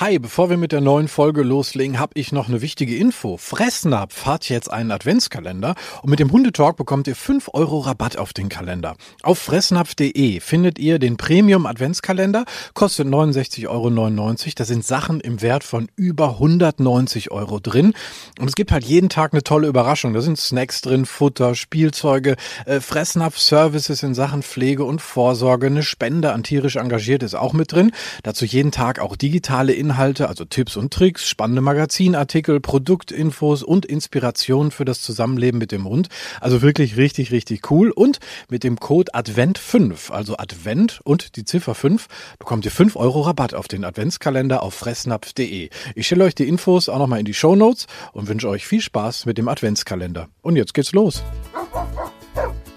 Hi, bevor wir mit der neuen Folge loslegen, habe ich noch eine wichtige Info. Fressnapf hat jetzt einen Adventskalender und mit dem Hundetalk bekommt ihr 5 Euro Rabatt auf den Kalender. Auf fressnapf.de findet ihr den Premium Adventskalender, kostet 69,99 Euro. Da sind Sachen im Wert von über 190 Euro drin und es gibt halt jeden Tag eine tolle Überraschung. Da sind Snacks drin, Futter, Spielzeuge, äh, Fressnapf-Services in Sachen Pflege und Vorsorge, eine Spende an tierisch engagiert ist auch mit drin. Dazu jeden Tag auch digitale Inhalte, also Tipps und Tricks, spannende Magazinartikel, Produktinfos und Inspirationen für das Zusammenleben mit dem Hund. Also wirklich richtig, richtig cool. Und mit dem Code Advent5, also Advent und die Ziffer 5, bekommt ihr 5 Euro Rabatt auf den Adventskalender auf fressnapf.de. Ich stelle euch die Infos auch nochmal in die Show Notes und wünsche euch viel Spaß mit dem Adventskalender. Und jetzt geht's los.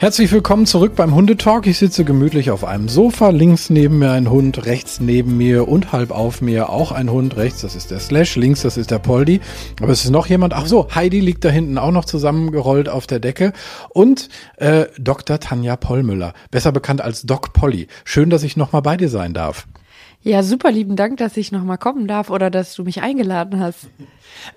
Herzlich willkommen zurück beim Hundetalk. Ich sitze gemütlich auf einem Sofa. Links neben mir ein Hund, rechts neben mir und halb auf mir auch ein Hund. Rechts, das ist der Slash, links, das ist der Poldi. Aber es ist noch jemand. Ach so, Heidi liegt da hinten auch noch zusammengerollt auf der Decke. Und äh, Dr. Tanja Pollmüller, besser bekannt als Doc Polly. Schön, dass ich nochmal bei dir sein darf. Ja, super lieben Dank, dass ich nochmal kommen darf oder dass du mich eingeladen hast.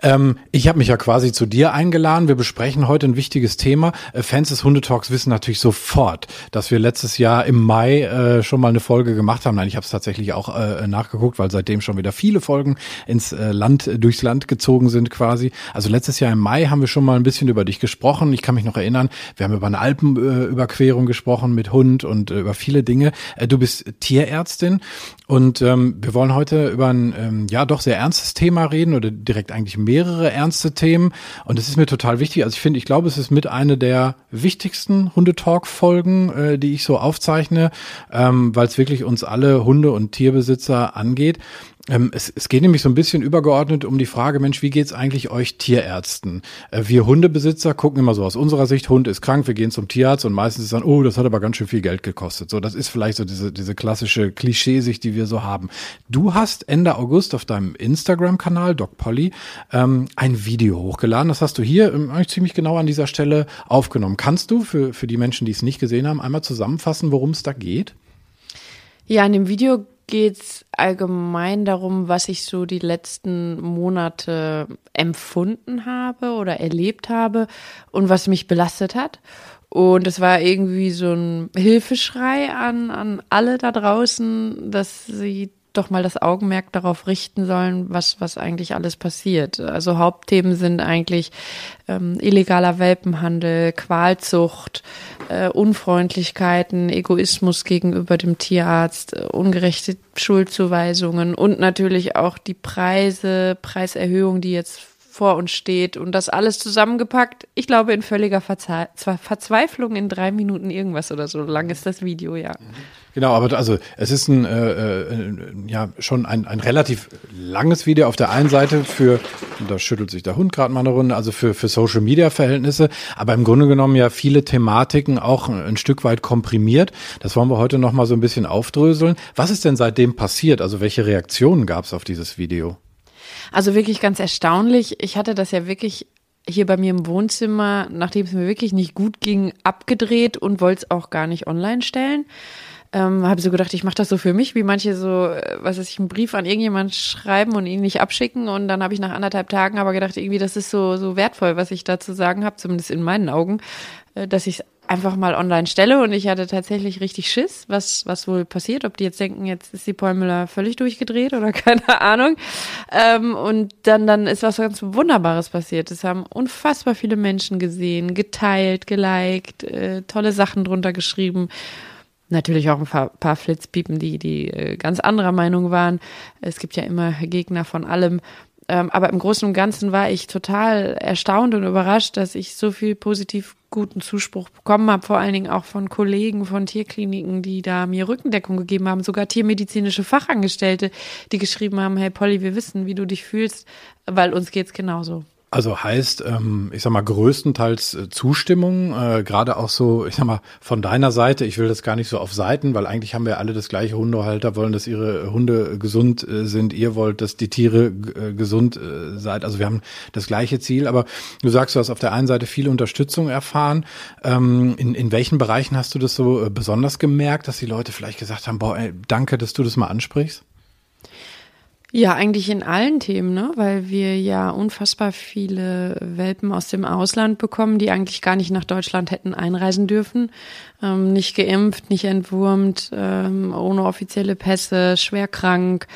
Ähm, ich habe mich ja quasi zu dir eingeladen. Wir besprechen heute ein wichtiges Thema. Äh, Fans des Hundetalks wissen natürlich sofort, dass wir letztes Jahr im Mai äh, schon mal eine Folge gemacht haben. Nein, ich habe es tatsächlich auch äh, nachgeguckt, weil seitdem schon wieder viele Folgen ins äh, Land, durchs Land gezogen sind quasi. Also letztes Jahr im Mai haben wir schon mal ein bisschen über dich gesprochen. Ich kann mich noch erinnern, wir haben über eine Alpenüberquerung gesprochen mit Hund und äh, über viele Dinge. Äh, du bist Tierärztin und ähm, wir wollen heute über ein ähm, ja doch sehr ernstes Thema reden oder direkt eigentlich eigentlich mehrere ernste Themen und es ist mir total wichtig. Also ich finde, ich glaube, es ist mit eine der wichtigsten Hundetalk-Folgen, äh, die ich so aufzeichne, ähm, weil es wirklich uns alle Hunde- und Tierbesitzer angeht. Ähm, es, es geht nämlich so ein bisschen übergeordnet um die Frage, Mensch, wie geht's eigentlich euch Tierärzten? Äh, wir Hundebesitzer gucken immer so aus unserer Sicht, Hund ist krank, wir gehen zum Tierarzt und meistens ist dann, oh, das hat aber ganz schön viel Geld gekostet. So, das ist vielleicht so diese, diese klassische Klischeesicht, die wir so haben. Du hast Ende August auf deinem Instagram-Kanal, Doc Polly, ähm, ein Video hochgeladen. Das hast du hier ähm, eigentlich ziemlich genau an dieser Stelle aufgenommen. Kannst du für, für die Menschen, die es nicht gesehen haben, einmal zusammenfassen, worum es da geht? Ja, in dem Video geht's allgemein darum, was ich so die letzten Monate empfunden habe oder erlebt habe und was mich belastet hat. Und es war irgendwie so ein Hilfeschrei an, an alle da draußen, dass sie doch mal das Augenmerk darauf richten sollen, was, was eigentlich alles passiert. Also Hauptthemen sind eigentlich ähm, illegaler Welpenhandel, Qualzucht, äh, Unfreundlichkeiten, Egoismus gegenüber dem Tierarzt, äh, ungerechte Schuldzuweisungen und natürlich auch die Preise, Preiserhöhung, die jetzt vor uns steht und das alles zusammengepackt. Ich glaube in völliger Verze Verzweiflung in drei Minuten irgendwas oder so lang ist das Video, ja. Genau, aber also es ist ein äh, äh, ja schon ein, ein relativ langes Video auf der einen Seite für, da schüttelt sich der Hund gerade mal eine Runde, also für, für Social Media Verhältnisse, aber im Grunde genommen ja viele Thematiken auch ein, ein Stück weit komprimiert. Das wollen wir heute nochmal so ein bisschen aufdröseln. Was ist denn seitdem passiert? Also welche Reaktionen gab es auf dieses Video? Also wirklich ganz erstaunlich. Ich hatte das ja wirklich hier bei mir im Wohnzimmer, nachdem es mir wirklich nicht gut ging, abgedreht und wollte es auch gar nicht online stellen. Ähm, habe so gedacht, ich mache das so für mich, wie manche so, äh, was weiß ich, einen Brief an irgendjemand schreiben und ihn nicht abschicken. Und dann habe ich nach anderthalb Tagen aber gedacht, irgendwie, das ist so, so wertvoll, was ich da zu sagen habe, zumindest in meinen Augen, äh, dass ich es einfach mal online stelle und ich hatte tatsächlich richtig Schiss, was, was wohl passiert, ob die jetzt denken, jetzt ist die Paul völlig durchgedreht oder keine Ahnung. Ähm, und dann, dann ist was ganz Wunderbares passiert. Es haben unfassbar viele Menschen gesehen, geteilt, geliked, äh, tolle Sachen drunter geschrieben. Natürlich auch ein paar, paar Flitzpiepen, die, die äh, ganz anderer Meinung waren. Es gibt ja immer Gegner von allem. Ähm, aber im Großen und Ganzen war ich total erstaunt und überrascht, dass ich so viel positiv guten Zuspruch bekommen habe, vor allen Dingen auch von Kollegen von Tierkliniken, die da mir Rückendeckung gegeben haben, sogar tiermedizinische Fachangestellte, die geschrieben haben, hey Polly, wir wissen, wie du dich fühlst, weil uns geht's genauso. Also heißt, ähm, ich sag mal, größtenteils äh, Zustimmung, äh, gerade auch so, ich sag mal, von deiner Seite, ich will das gar nicht so auf Seiten, weil eigentlich haben wir alle das gleiche Hundehalter, wollen, dass ihre Hunde gesund äh, sind, ihr wollt, dass die Tiere äh, gesund äh, seid. Also wir haben das gleiche Ziel, aber du sagst, du hast auf der einen Seite viel Unterstützung erfahren. Ähm, in, in welchen Bereichen hast du das so äh, besonders gemerkt, dass die Leute vielleicht gesagt haben, boah, ey, danke, dass du das mal ansprichst? Ja, eigentlich in allen Themen, ne? weil wir ja unfassbar viele Welpen aus dem Ausland bekommen, die eigentlich gar nicht nach Deutschland hätten einreisen dürfen. Ähm, nicht geimpft, nicht entwurmt, ähm, ohne offizielle Pässe, schwer krank.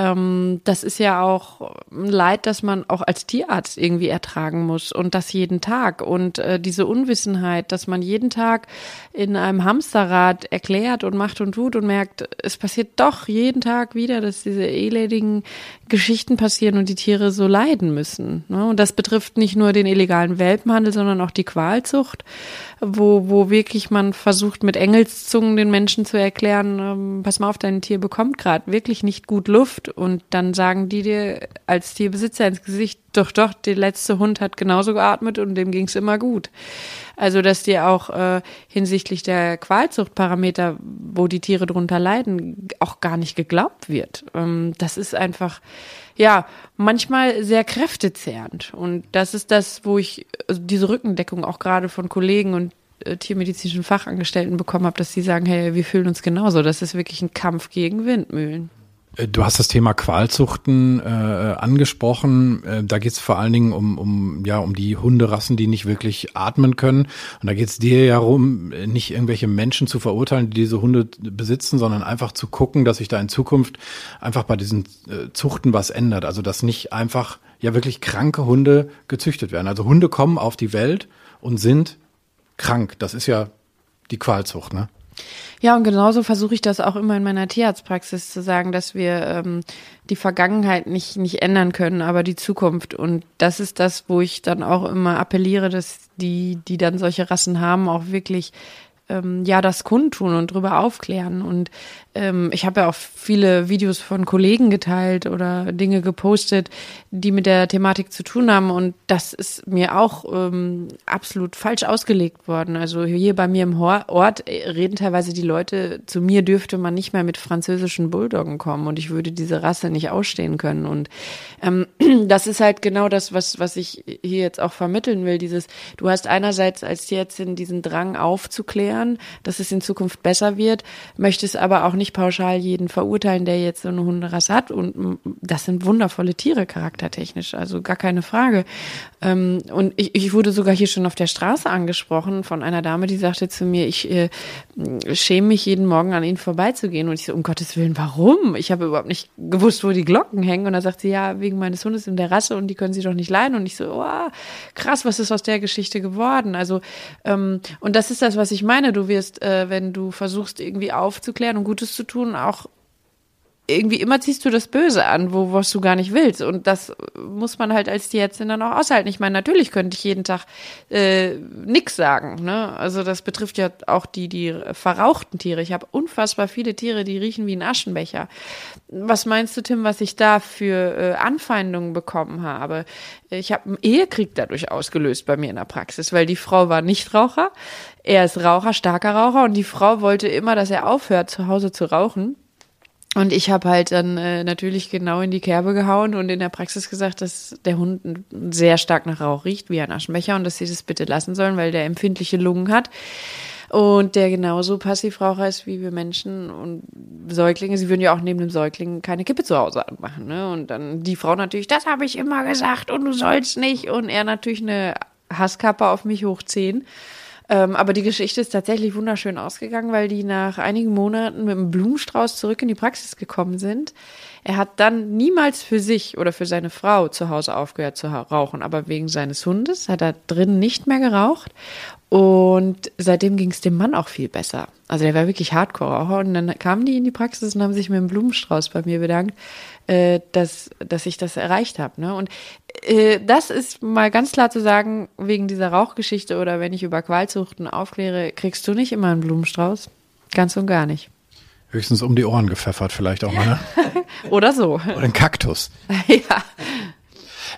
Ähm, das ist ja auch ein Leid, das man auch als Tierarzt irgendwie ertragen muss und das jeden Tag. Und äh, diese Unwissenheit, dass man jeden Tag in einem Hamsterrad erklärt und macht und tut und merkt, es passiert doch jeden Tag wieder, dass diese elendigen Geschichten passieren und die Tiere so leiden müssen. Ne? Und das betrifft nicht nur den illegalen Welpenhandel, sondern auch die Qualzucht, wo, wo wirklich man versucht, mit Engelszungen den Menschen zu erklären, ähm, pass mal auf, dein Tier bekommt gerade wirklich nicht gut Luft und dann sagen die dir als Tierbesitzer ins Gesicht, doch, doch, der letzte Hund hat genauso geatmet und dem ging's immer gut. Also, dass dir auch äh, hinsichtlich der Qualzuchtparameter, wo die Tiere drunter leiden, auch gar nicht geglaubt wird. Ähm, das ist einfach, ja, manchmal sehr kräftezehrend. Und das ist das, wo ich also diese Rückendeckung auch gerade von Kollegen und äh, tiermedizinischen Fachangestellten bekommen habe, dass sie sagen, hey, wir fühlen uns genauso. Das ist wirklich ein Kampf gegen Windmühlen. Äh, du hast das Thema Qualzuchten äh, angesprochen. Äh, da geht es vor allen Dingen um, um, ja, um die Hunderassen, die nicht wirklich atmen können. Und da geht es dir ja darum, nicht irgendwelche Menschen zu verurteilen, die diese Hunde besitzen, sondern einfach zu gucken, dass sich da in Zukunft einfach bei diesen äh, Zuchten was ändert. Also dass nicht einfach ja wirklich kranke Hunde gezüchtet werden. Also Hunde kommen auf die Welt und sind krank. Das ist ja die Qualzucht, ne? Ja, und genauso versuche ich das auch immer in meiner Tierarztpraxis zu sagen, dass wir ähm, die Vergangenheit nicht, nicht ändern können, aber die Zukunft. Und das ist das, wo ich dann auch immer appelliere, dass die, die dann solche Rassen haben, auch wirklich ähm, ja das kundtun und drüber aufklären. Und ähm, ich habe ja auch viele Videos von Kollegen geteilt oder Dinge gepostet, die mit der Thematik zu tun haben. Und das ist mir auch ähm, absolut falsch ausgelegt worden. Also hier bei mir im Ort reden teilweise die Leute, zu mir dürfte man nicht mehr mit französischen Bulldoggen kommen und ich würde diese Rasse nicht ausstehen können. Und ähm, das ist halt genau das, was, was ich hier jetzt auch vermitteln will. Dieses, du hast einerseits als Tierärztin diesen Drang aufzuklären, dass es in Zukunft besser wird, möchtest aber auch nicht pauschal jeden verurteilen, der jetzt so eine Hunderasse hat. Und das sind wundervolle Tiere charaktertechnisch, also gar keine Frage. Ähm, und ich, ich wurde sogar hier schon auf der Straße angesprochen von einer Dame, die sagte zu mir, ich äh, schäme mich jeden Morgen an ihnen vorbeizugehen. Und ich so, um Gottes Willen, warum? Ich habe überhaupt nicht gewusst, wo die Glocken hängen. Und da sagt sie, ja, wegen meines Hundes in der Rasse und die können sie doch nicht leiden. Und ich so, oh, krass, was ist aus der Geschichte geworden? Also, ähm, und das ist das, was ich meine. Du wirst, äh, wenn du versuchst, irgendwie aufzuklären und Gutes zu tun, auch irgendwie immer ziehst du das Böse an, wo was du gar nicht willst. Und das muss man halt als Tierärztin dann auch aushalten. Ich meine, natürlich könnte ich jeden Tag äh, nix sagen. Ne? Also das betrifft ja auch die, die verrauchten Tiere. Ich habe unfassbar viele Tiere, die riechen wie ein Aschenbecher. Was meinst du, Tim, was ich da für äh, Anfeindungen bekommen habe? Ich habe einen Ehekrieg dadurch ausgelöst bei mir in der Praxis, weil die Frau war Nichtraucher. Er ist Raucher, starker Raucher und die Frau wollte immer, dass er aufhört, zu Hause zu rauchen. Und ich habe halt dann äh, natürlich genau in die Kerbe gehauen und in der Praxis gesagt, dass der Hund sehr stark nach Rauch riecht, wie ein Aschenbecher, und dass sie das bitte lassen sollen, weil der empfindliche Lungen hat. Und der genauso Passivraucher ist wie wir Menschen und Säuglinge. Sie würden ja auch neben dem Säugling keine Kippe zu Hause anmachen. Ne? Und dann die Frau natürlich, das habe ich immer gesagt und du sollst nicht. Und er natürlich eine Hasskappe auf mich hochziehen. Ähm, aber die Geschichte ist tatsächlich wunderschön ausgegangen, weil die nach einigen Monaten mit einem Blumenstrauß zurück in die Praxis gekommen sind. Er hat dann niemals für sich oder für seine Frau zu Hause aufgehört zu rauchen, aber wegen seines Hundes hat er drin nicht mehr geraucht und seitdem ging es dem Mann auch viel besser. Also der war wirklich Hardcore-Raucher. Und dann kamen die in die Praxis und haben sich mit einem Blumenstrauß bei mir bedankt, äh, dass, dass ich das erreicht habe. Ne? Und äh, das ist mal ganz klar zu sagen, wegen dieser Rauchgeschichte oder wenn ich über Qualzuchten aufkläre, kriegst du nicht immer einen Blumenstrauß. Ganz und gar nicht. Höchstens um die Ohren gepfeffert vielleicht auch mal. Ne? oder so. Oder ein Kaktus. ja.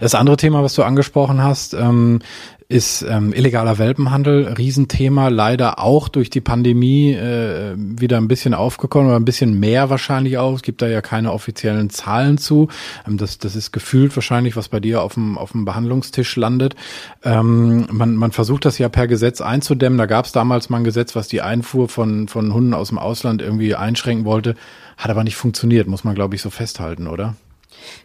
Das andere Thema, was du angesprochen hast, ähm, ist ähm, illegaler Welpenhandel, Riesenthema, leider auch durch die Pandemie äh, wieder ein bisschen aufgekommen, oder ein bisschen mehr wahrscheinlich auch. Es gibt da ja keine offiziellen Zahlen zu. Ähm, das, das ist gefühlt wahrscheinlich, was bei dir auf dem, auf dem Behandlungstisch landet. Ähm, man, man versucht das ja per Gesetz einzudämmen. Da gab es damals mal ein Gesetz, was die Einfuhr von, von Hunden aus dem Ausland irgendwie einschränken wollte. Hat aber nicht funktioniert, muss man, glaube ich, so festhalten, oder?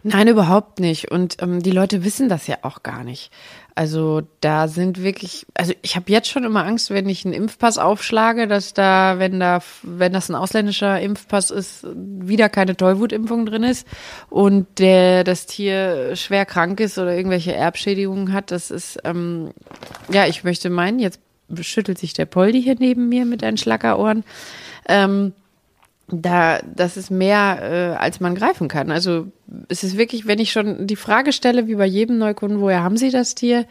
Nein, überhaupt nicht. Und ähm, die Leute wissen das ja auch gar nicht. Also da sind wirklich, also ich habe jetzt schon immer Angst, wenn ich einen Impfpass aufschlage, dass da, wenn da, wenn das ein ausländischer Impfpass ist, wieder keine Tollwutimpfung drin ist und der das Tier schwer krank ist oder irgendwelche Erbschädigungen hat. Das ist, ähm, ja, ich möchte meinen, jetzt schüttelt sich der Poldi hier neben mir mit einen Schlackerohren. Ähm, da, das ist mehr, äh, als man greifen kann. Also es ist wirklich, wenn ich schon die Frage stelle, wie bei jedem Neukunden, woher haben Sie das Tier,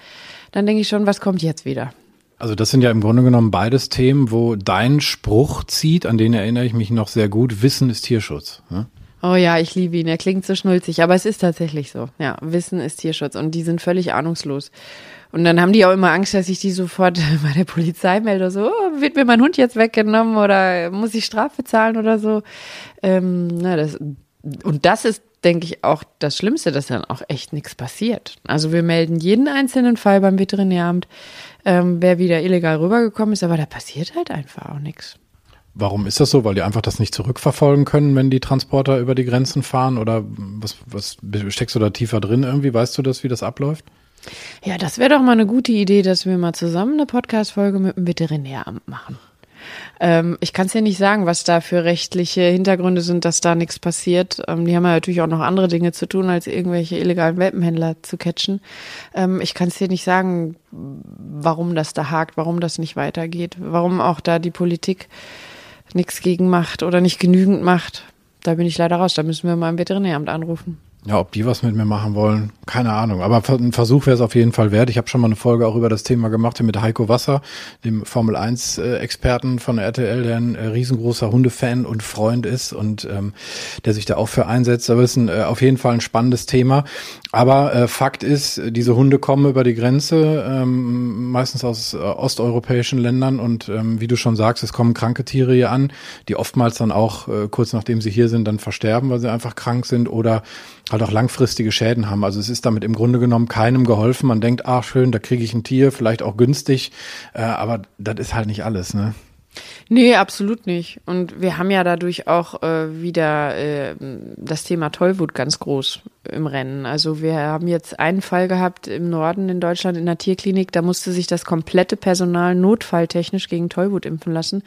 dann denke ich schon, was kommt jetzt wieder? Also das sind ja im Grunde genommen beides Themen, wo dein Spruch zieht, an den erinnere ich mich noch sehr gut, Wissen ist Tierschutz. Ne? Oh ja, ich liebe ihn. Er klingt so schnulzig, aber es ist tatsächlich so. Ja, Wissen ist Tierschutz und die sind völlig ahnungslos. Und dann haben die auch immer Angst, dass ich die sofort bei der Polizei melde, so, oh, wird mir mein Hund jetzt weggenommen oder muss ich Strafe zahlen oder so. Ähm, na, das, und das ist, denke ich, auch das Schlimmste, dass dann auch echt nichts passiert. Also wir melden jeden einzelnen Fall beim Veterinäramt, ähm, wer wieder illegal rübergekommen ist, aber da passiert halt einfach auch nichts. Warum ist das so? Weil die einfach das nicht zurückverfolgen können, wenn die Transporter über die Grenzen fahren? Oder was, was steckst du da tiefer drin irgendwie? Weißt du das, wie das abläuft? Ja, das wäre doch mal eine gute Idee, dass wir mal zusammen eine Podcast-Folge mit dem Veterinäramt machen. Ähm, ich kann es ja nicht sagen, was da für rechtliche Hintergründe sind, dass da nichts passiert. Ähm, die haben ja natürlich auch noch andere Dinge zu tun, als irgendwelche illegalen Welpenhändler zu catchen. Ähm, ich kann es dir nicht sagen, warum das da hakt, warum das nicht weitergeht, warum auch da die Politik nichts gegen macht oder nicht genügend macht. Da bin ich leider raus. Da müssen wir mal im Veterinäramt anrufen. Ja, ob die was mit mir machen wollen, keine Ahnung. Aber ein Versuch wäre es auf jeden Fall wert. Ich habe schon mal eine Folge auch über das Thema gemacht mit Heiko Wasser, dem Formel 1 Experten von der RTL, der ein äh, riesengroßer Hundefan und Freund ist und ähm, der sich da auch für einsetzt. Aber es ist ein, äh, auf jeden Fall ein spannendes Thema. Aber äh, Fakt ist, diese Hunde kommen über die Grenze, ähm, meistens aus äh, osteuropäischen Ländern und ähm, wie du schon sagst, es kommen kranke Tiere hier an, die oftmals dann auch äh, kurz nachdem sie hier sind, dann versterben, weil sie einfach krank sind oder halt auch langfristige Schäden haben. Also es ist damit im Grunde genommen keinem geholfen. Man denkt, ach schön, da kriege ich ein Tier, vielleicht auch günstig, äh, aber das ist halt nicht alles, ne? Nee, absolut nicht. Und wir haben ja dadurch auch äh, wieder äh, das Thema Tollwut ganz groß im Rennen. Also wir haben jetzt einen Fall gehabt im Norden in Deutschland in der Tierklinik, da musste sich das komplette Personal notfalltechnisch gegen Tollwut impfen lassen,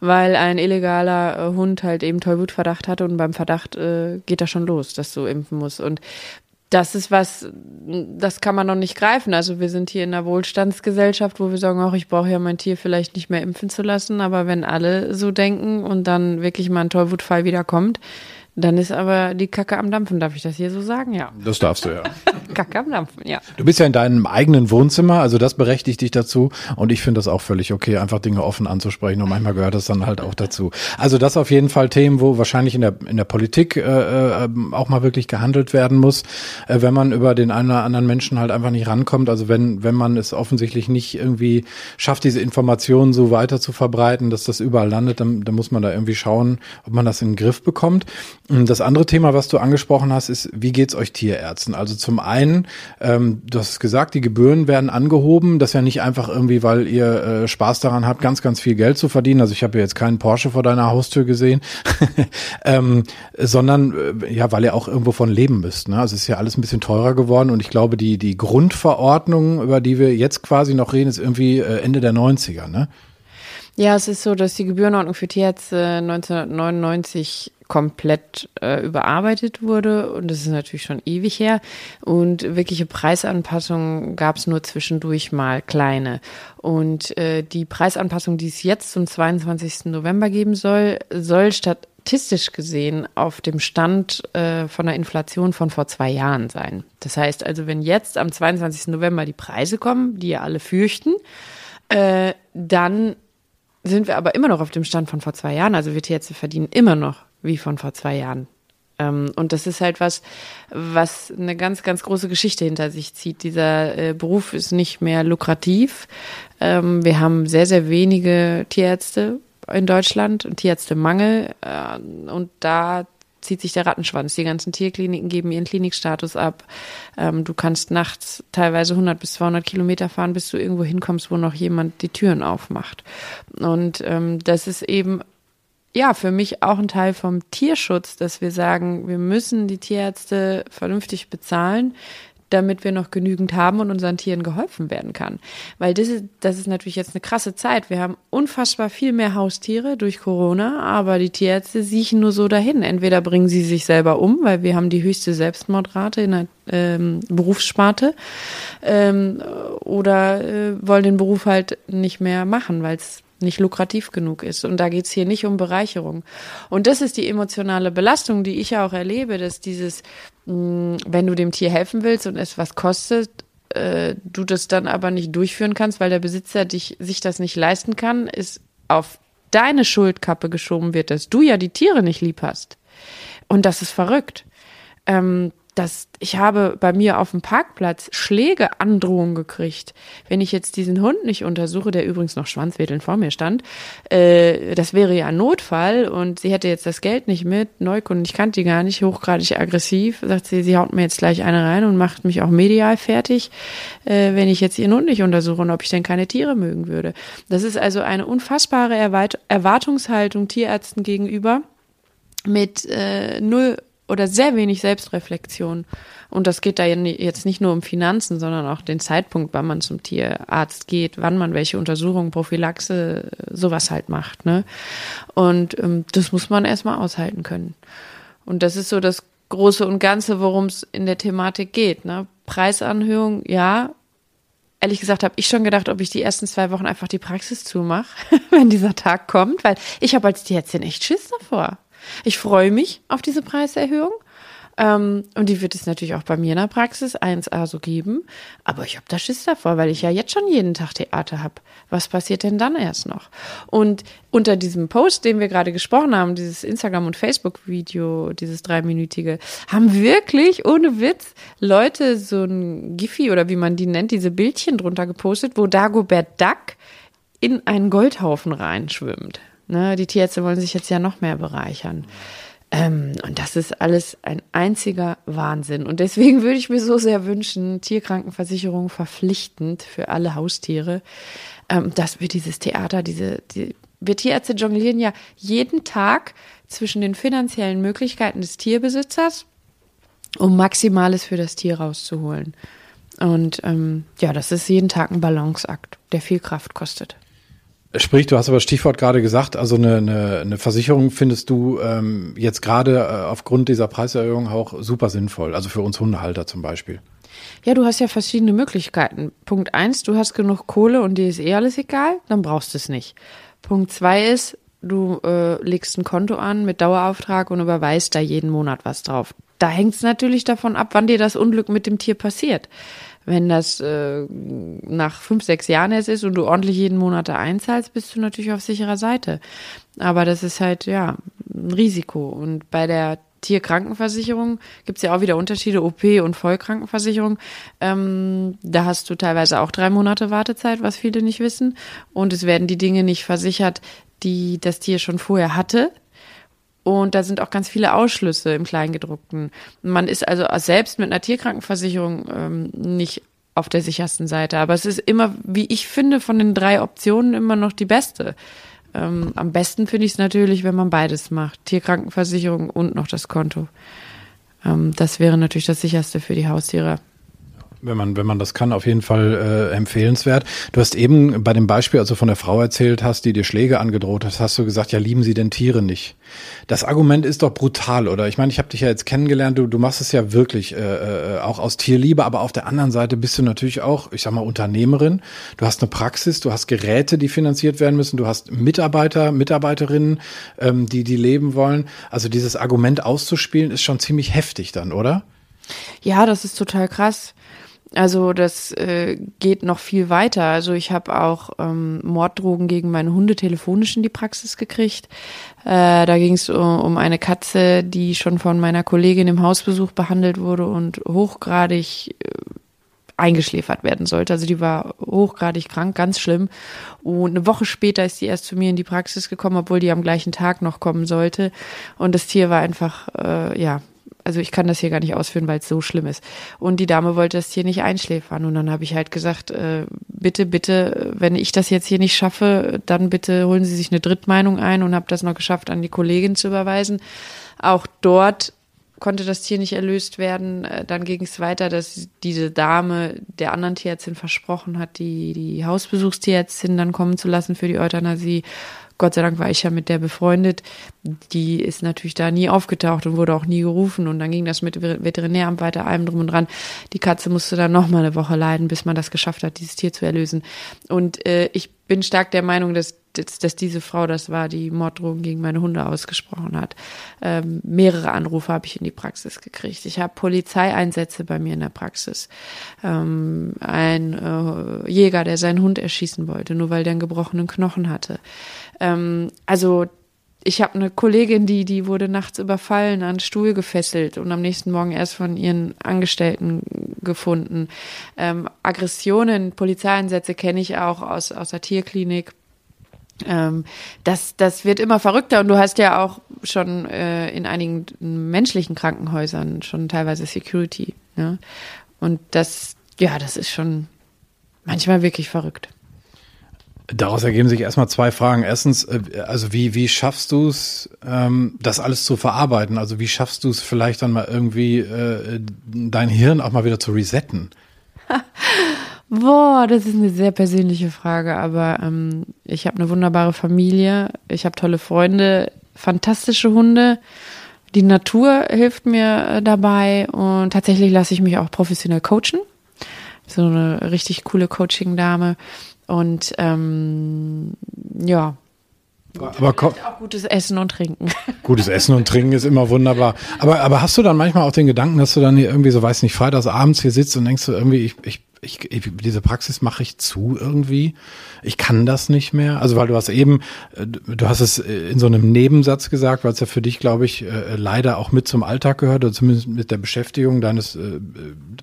weil ein illegaler äh, Hund halt eben Tollwutverdacht hatte und beim Verdacht äh, geht er schon los, dass du impfen musst. Und das ist was, das kann man noch nicht greifen. Also wir sind hier in einer Wohlstandsgesellschaft, wo wir sagen, auch ich brauche ja mein Tier vielleicht nicht mehr impfen zu lassen. Aber wenn alle so denken und dann wirklich mal ein Tollwutfall wieder kommt, dann ist aber die Kacke am Dampfen, darf ich das hier so sagen? Ja. Das darfst du ja. Kacke am Dampfen, ja. Du bist ja in deinem eigenen Wohnzimmer, also das berechtigt dich dazu. Und ich finde das auch völlig okay, einfach Dinge offen anzusprechen. Und manchmal gehört das dann halt auch dazu. Also das auf jeden Fall Themen, wo wahrscheinlich in der, in der Politik äh, äh, auch mal wirklich gehandelt werden muss, äh, wenn man über den einen oder anderen Menschen halt einfach nicht rankommt. Also wenn, wenn man es offensichtlich nicht irgendwie schafft, diese Informationen so weiter zu verbreiten, dass das überall landet, dann, dann muss man da irgendwie schauen, ob man das in den Griff bekommt. Das andere Thema, was du angesprochen hast, ist, wie geht's euch Tierärzten? Also zum einen, ähm, du hast gesagt, die Gebühren werden angehoben. Das ja nicht einfach irgendwie, weil ihr äh, Spaß daran habt, ganz, ganz viel Geld zu verdienen. Also ich habe jetzt keinen Porsche vor deiner Haustür gesehen, ähm, sondern äh, ja, weil ihr auch irgendwo von leben müsst. Ne? Also es ist ja alles ein bisschen teurer geworden und ich glaube, die, die Grundverordnung, über die wir jetzt quasi noch reden, ist irgendwie äh, Ende der 90er, ne? Ja, es ist so, dass die Gebührenordnung für Tierärzte 1999 komplett äh, überarbeitet wurde und das ist natürlich schon ewig her und wirkliche Preisanpassungen gab es nur zwischendurch mal kleine und äh, die Preisanpassung, die es jetzt zum 22. November geben soll, soll statistisch gesehen auf dem Stand äh, von der Inflation von vor zwei Jahren sein. Das heißt also, wenn jetzt am 22. November die Preise kommen, die ja alle fürchten, äh, dann sind wir aber immer noch auf dem Stand von vor zwei Jahren. Also wir Tierärzte verdienen immer noch wie von vor zwei Jahren. Ähm, und das ist halt was, was eine ganz, ganz große Geschichte hinter sich zieht. Dieser äh, Beruf ist nicht mehr lukrativ. Ähm, wir haben sehr, sehr wenige Tierärzte in Deutschland und Tierärztemangel. Äh, und da zieht sich der Rattenschwanz. Die ganzen Tierkliniken geben ihren Klinikstatus ab. Ähm, du kannst nachts teilweise 100 bis 200 Kilometer fahren, bis du irgendwo hinkommst, wo noch jemand die Türen aufmacht. Und ähm, das ist eben ja, für mich auch ein Teil vom Tierschutz, dass wir sagen, wir müssen die Tierärzte vernünftig bezahlen, damit wir noch genügend haben und unseren Tieren geholfen werden kann. Weil das ist, das ist natürlich jetzt eine krasse Zeit. Wir haben unfassbar viel mehr Haustiere durch Corona, aber die Tierärzte siechen nur so dahin. Entweder bringen sie sich selber um, weil wir haben die höchste Selbstmordrate in der ähm, Berufssparte, ähm, oder äh, wollen den Beruf halt nicht mehr machen, weil es nicht lukrativ genug ist. Und da geht's hier nicht um Bereicherung. Und das ist die emotionale Belastung, die ich ja auch erlebe, dass dieses, mh, mm, wenn du dem Tier helfen willst und es was kostet, äh, du das dann aber nicht durchführen kannst, weil der Besitzer dich, sich das nicht leisten kann, ist auf deine Schuldkappe geschoben wird, dass du ja die Tiere nicht lieb hast. Und das ist verrückt. Ähm, dass ich habe bei mir auf dem Parkplatz Schlägeandrohungen gekriegt, wenn ich jetzt diesen Hund nicht untersuche, der übrigens noch schwanzwedelnd vor mir stand. Äh, das wäre ja ein Notfall und sie hätte jetzt das Geld nicht mit. Neukunden, ich kannte die gar nicht, hochgradig aggressiv. Sagt sie, sie haut mir jetzt gleich eine rein und macht mich auch medial fertig, äh, wenn ich jetzt ihren Hund nicht untersuche und ob ich denn keine Tiere mögen würde. Das ist also eine unfassbare Erwart Erwartungshaltung Tierärzten gegenüber mit äh, null oder sehr wenig Selbstreflexion. Und das geht da jetzt nicht nur um Finanzen, sondern auch den Zeitpunkt, wann man zum Tierarzt geht, wann man welche Untersuchungen, Prophylaxe, sowas halt macht. Ne? Und ähm, das muss man erstmal aushalten können. Und das ist so das Große und Ganze, worum es in der Thematik geht. Ne? Preisanhöhung, ja. Ehrlich gesagt habe ich schon gedacht, ob ich die ersten zwei Wochen einfach die Praxis zumache, wenn dieser Tag kommt, weil ich habe als Tierärztin echt Schiss davor. Ich freue mich auf diese Preiserhöhung. Ähm, und die wird es natürlich auch bei mir in der Praxis 1a so geben. Aber ich habe da Schiss davor, weil ich ja jetzt schon jeden Tag Theater habe. Was passiert denn dann erst noch? Und unter diesem Post, den wir gerade gesprochen haben, dieses Instagram- und Facebook-Video, dieses dreiminütige, haben wirklich ohne Witz Leute so ein Giphy oder wie man die nennt, diese Bildchen drunter gepostet, wo Dagobert Duck in einen Goldhaufen reinschwimmt. Ne, die Tierärzte wollen sich jetzt ja noch mehr bereichern. Ähm, und das ist alles ein einziger Wahnsinn. Und deswegen würde ich mir so sehr wünschen, Tierkrankenversicherung verpflichtend für alle Haustiere, ähm, dass wir dieses Theater, diese, die, wir Tierärzte jonglieren ja jeden Tag zwischen den finanziellen Möglichkeiten des Tierbesitzers, um Maximales für das Tier rauszuholen. Und ähm, ja, das ist jeden Tag ein Balanceakt, der viel Kraft kostet. Sprich, du hast aber Stichwort gerade gesagt, also eine, eine, eine Versicherung findest du ähm, jetzt gerade äh, aufgrund dieser Preiserhöhung auch super sinnvoll, also für uns Hundehalter zum Beispiel. Ja, du hast ja verschiedene Möglichkeiten. Punkt eins, du hast genug Kohle und dir ist eh alles egal, dann brauchst du es nicht. Punkt zwei ist, du äh, legst ein Konto an mit Dauerauftrag und überweist da jeden Monat was drauf. Da hängt es natürlich davon ab, wann dir das Unglück mit dem Tier passiert. Wenn das äh, nach fünf, sechs Jahren jetzt ist und du ordentlich jeden Monat da einzahlst, bist du natürlich auf sicherer Seite. Aber das ist halt, ja, ein Risiko. Und bei der Tierkrankenversicherung gibt es ja auch wieder Unterschiede, OP und Vollkrankenversicherung. Ähm, da hast du teilweise auch drei Monate Wartezeit, was viele nicht wissen. Und es werden die Dinge nicht versichert, die das Tier schon vorher hatte. Und da sind auch ganz viele Ausschlüsse im Kleingedruckten. Man ist also selbst mit einer Tierkrankenversicherung ähm, nicht auf der sichersten Seite. Aber es ist immer, wie ich finde, von den drei Optionen immer noch die beste. Ähm, am besten finde ich es natürlich, wenn man beides macht. Tierkrankenversicherung und noch das Konto. Ähm, das wäre natürlich das sicherste für die Haustiere wenn man, wenn man das kann, auf jeden Fall äh, empfehlenswert. Du hast eben bei dem Beispiel, also von der Frau erzählt hast, die dir Schläge angedroht hat, hast du gesagt, ja, lieben sie denn Tiere nicht? Das Argument ist doch brutal, oder? Ich meine, ich habe dich ja jetzt kennengelernt, du, du machst es ja wirklich äh, äh, auch aus Tierliebe, aber auf der anderen Seite bist du natürlich auch, ich sag mal, Unternehmerin. Du hast eine Praxis, du hast Geräte, die finanziert werden müssen, du hast Mitarbeiter, Mitarbeiterinnen, ähm, die, die leben wollen. Also dieses Argument auszuspielen, ist schon ziemlich heftig dann, oder? Ja, das ist total krass. Also das äh, geht noch viel weiter. Also ich habe auch ähm, Morddrogen gegen meine Hunde telefonisch in die Praxis gekriegt. Äh, da ging es um, um eine Katze, die schon von meiner Kollegin im Hausbesuch behandelt wurde und hochgradig äh, eingeschläfert werden sollte. Also die war hochgradig krank, ganz schlimm. Und eine Woche später ist sie erst zu mir in die Praxis gekommen, obwohl die am gleichen Tag noch kommen sollte. Und das Tier war einfach, äh, ja, also ich kann das hier gar nicht ausführen, weil es so schlimm ist. Und die Dame wollte das hier nicht einschläfern. Und dann habe ich halt gesagt, äh, bitte, bitte, wenn ich das jetzt hier nicht schaffe, dann bitte holen Sie sich eine Drittmeinung ein und habe das noch geschafft, an die Kollegin zu überweisen. Auch dort konnte das Tier nicht erlöst werden. Äh, dann ging es weiter, dass diese Dame der anderen Tierärztin versprochen hat, die, die Hausbesuchstierärztin dann kommen zu lassen für die Euthanasie. Gott sei Dank war ich ja mit der befreundet. Die ist natürlich da nie aufgetaucht und wurde auch nie gerufen. Und dann ging das mit Veterinäramt weiter, allem drum und dran. Die Katze musste dann noch mal eine Woche leiden, bis man das geschafft hat, dieses Tier zu erlösen. Und äh, ich bin stark der Meinung, dass, dass, dass diese Frau das war, die Morddrohungen gegen meine Hunde ausgesprochen hat. Ähm, mehrere Anrufe habe ich in die Praxis gekriegt. Ich habe Polizeieinsätze bei mir in der Praxis. Ähm, ein äh, Jäger, der seinen Hund erschießen wollte, nur weil der einen gebrochenen Knochen hatte. Ähm, also ich habe eine Kollegin, die, die wurde nachts überfallen, an Stuhl gefesselt und am nächsten Morgen erst von ihren Angestellten gefunden. Ähm, Aggressionen, Polizeieinsätze kenne ich auch aus, aus der Tierklinik. Ähm, das, das wird immer verrückter und du hast ja auch schon äh, in einigen menschlichen Krankenhäusern schon teilweise Security. Ne? Und das, ja, das ist schon manchmal wirklich verrückt. Daraus ergeben sich erstmal zwei Fragen. Erstens, äh, also wie, wie schaffst du es, ähm, das alles zu verarbeiten? Also wie schaffst du es vielleicht dann mal irgendwie, äh, dein Hirn auch mal wieder zu resetten? Boah, das ist eine sehr persönliche Frage, aber ähm, ich habe eine wunderbare Familie, ich habe tolle Freunde, fantastische Hunde. Die Natur hilft mir äh, dabei und tatsächlich lasse ich mich auch professionell coachen. So eine richtig coole Coaching-Dame. Und ähm, ja. Aber auch gutes Essen und Trinken. Gutes Essen und Trinken ist immer wunderbar. Aber, aber hast du dann manchmal auch den Gedanken, dass du dann hier irgendwie so, weiß nicht, freitags abends hier sitzt und denkst du irgendwie, ich, ich, ich, diese Praxis mache ich zu irgendwie. Ich kann das nicht mehr. Also weil du hast eben, äh, du hast es äh, in so einem Nebensatz gesagt, weil es ja für dich, glaube ich, äh, leider auch mit zum Alltag gehört oder zumindest mit der Beschäftigung deines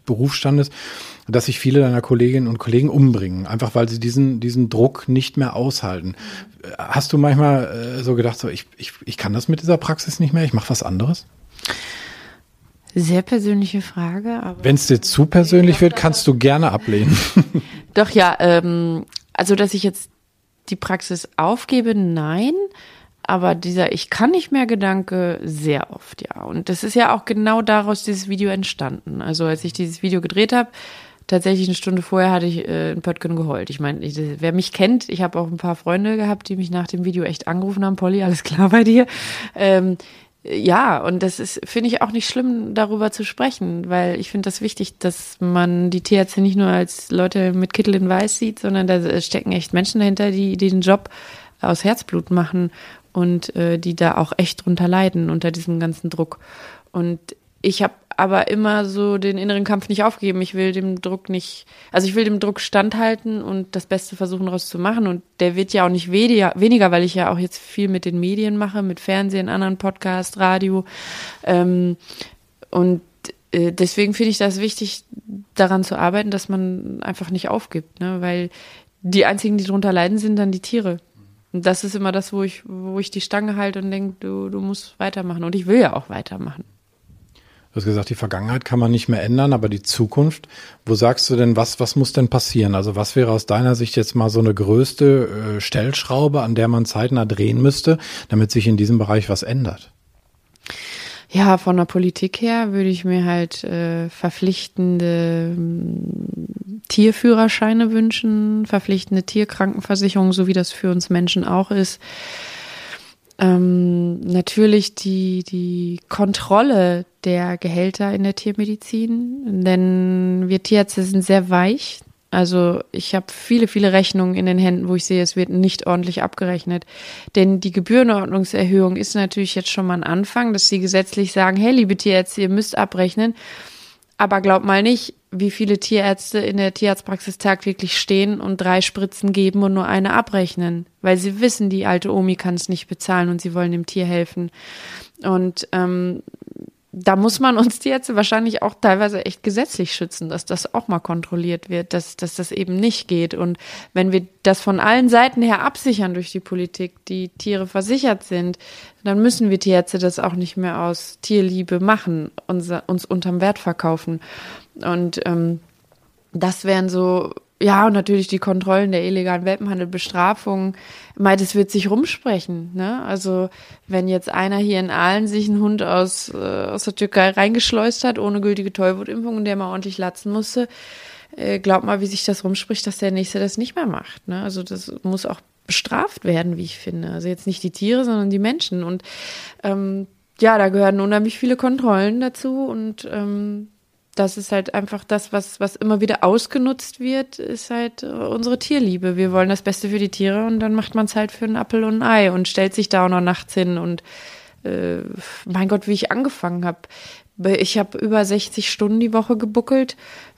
Berufsstandes dass sich viele deiner Kolleginnen und Kollegen umbringen, einfach weil sie diesen, diesen Druck nicht mehr aushalten. Hast du manchmal so gedacht, so ich, ich, ich kann das mit dieser Praxis nicht mehr, ich mache was anderes? Sehr persönliche Frage. Wenn es dir zu persönlich wird, kannst du gerne ablehnen. Doch ja, ähm, also dass ich jetzt die Praxis aufgebe, nein. Aber dieser Ich kann nicht mehr Gedanke sehr oft, ja. Und das ist ja auch genau daraus dieses Video entstanden. Also als ich dieses Video gedreht habe, tatsächlich eine Stunde vorher hatte ich äh, in Pöttgen geheult. Ich meine, wer mich kennt, ich habe auch ein paar Freunde gehabt, die mich nach dem Video echt angerufen haben, Polly, alles klar bei dir. Ähm, ja, und das ist, finde ich auch nicht schlimm, darüber zu sprechen, weil ich finde das wichtig, dass man die Tierärzte nicht nur als Leute mit Kittel in Weiß sieht, sondern da stecken echt Menschen dahinter, die, die den Job aus Herzblut machen und äh, die da auch echt drunter leiden unter diesem ganzen Druck. Und ich habe aber immer so den inneren Kampf nicht aufgeben. Ich will dem Druck nicht, also ich will dem Druck standhalten und das Beste versuchen daraus zu machen. Und der wird ja auch nicht weniger, weil ich ja auch jetzt viel mit den Medien mache, mit Fernsehen, anderen Podcast, Radio. Ähm, und äh, deswegen finde ich das wichtig, daran zu arbeiten, dass man einfach nicht aufgibt, ne? weil die einzigen, die darunter leiden, sind dann die Tiere. Und das ist immer das, wo ich, wo ich die Stange halte und denke, du, du musst weitermachen. Und ich will ja auch weitermachen. Du hast gesagt, die Vergangenheit kann man nicht mehr ändern, aber die Zukunft, wo sagst du denn, was, was muss denn passieren? Also was wäre aus deiner Sicht jetzt mal so eine größte äh, Stellschraube, an der man zeitnah drehen müsste, damit sich in diesem Bereich was ändert? Ja, von der Politik her würde ich mir halt äh, verpflichtende äh, Tierführerscheine wünschen, verpflichtende Tierkrankenversicherung, so wie das für uns Menschen auch ist ähm, natürlich die, die Kontrolle der Gehälter in der Tiermedizin, denn wir Tierärzte sind sehr weich. Also ich habe viele, viele Rechnungen in den Händen, wo ich sehe, es wird nicht ordentlich abgerechnet. Denn die Gebührenordnungserhöhung ist natürlich jetzt schon mal ein Anfang, dass sie gesetzlich sagen, hey, liebe Tierärzte, ihr müsst abrechnen. Aber glaub mal nicht, wie viele Tierärzte in der Tierarztpraxis tagtäglich stehen und drei Spritzen geben und nur eine abrechnen, weil sie wissen, die alte Omi kann es nicht bezahlen und sie wollen dem Tier helfen. Und ähm, da muss man uns die jetzt wahrscheinlich auch teilweise echt gesetzlich schützen, dass das auch mal kontrolliert wird, dass, dass das eben nicht geht. Und wenn wir das von allen Seiten her absichern durch die Politik, die Tiere versichert sind, dann müssen wir Tierärzte das auch nicht mehr aus Tierliebe machen, unser, uns unterm Wert verkaufen. Und ähm, das wären so ja, und natürlich die Kontrollen der illegalen Welpenhandel, Bestrafungen. Mei, das wird sich rumsprechen. Ne? Also wenn jetzt einer hier in Aalen sich einen Hund aus, äh, aus der Türkei reingeschleust hat, ohne gültige Tollwutimpfung und der mal ordentlich latzen musste, äh, glaub mal, wie sich das rumspricht, dass der Nächste das nicht mehr macht. Ne? Also das muss auch bestraft werden, wie ich finde. Also jetzt nicht die Tiere, sondern die Menschen. Und ähm, ja, da gehören unheimlich viele Kontrollen dazu und ähm, das ist halt einfach das, was, was immer wieder ausgenutzt wird, ist halt äh, unsere Tierliebe. Wir wollen das Beste für die Tiere und dann macht man es halt für einen Apfel und ein Ei und stellt sich da auch noch nachts hin und äh, mein Gott, wie ich angefangen habe. Ich habe über 60 Stunden die Woche gebuckelt.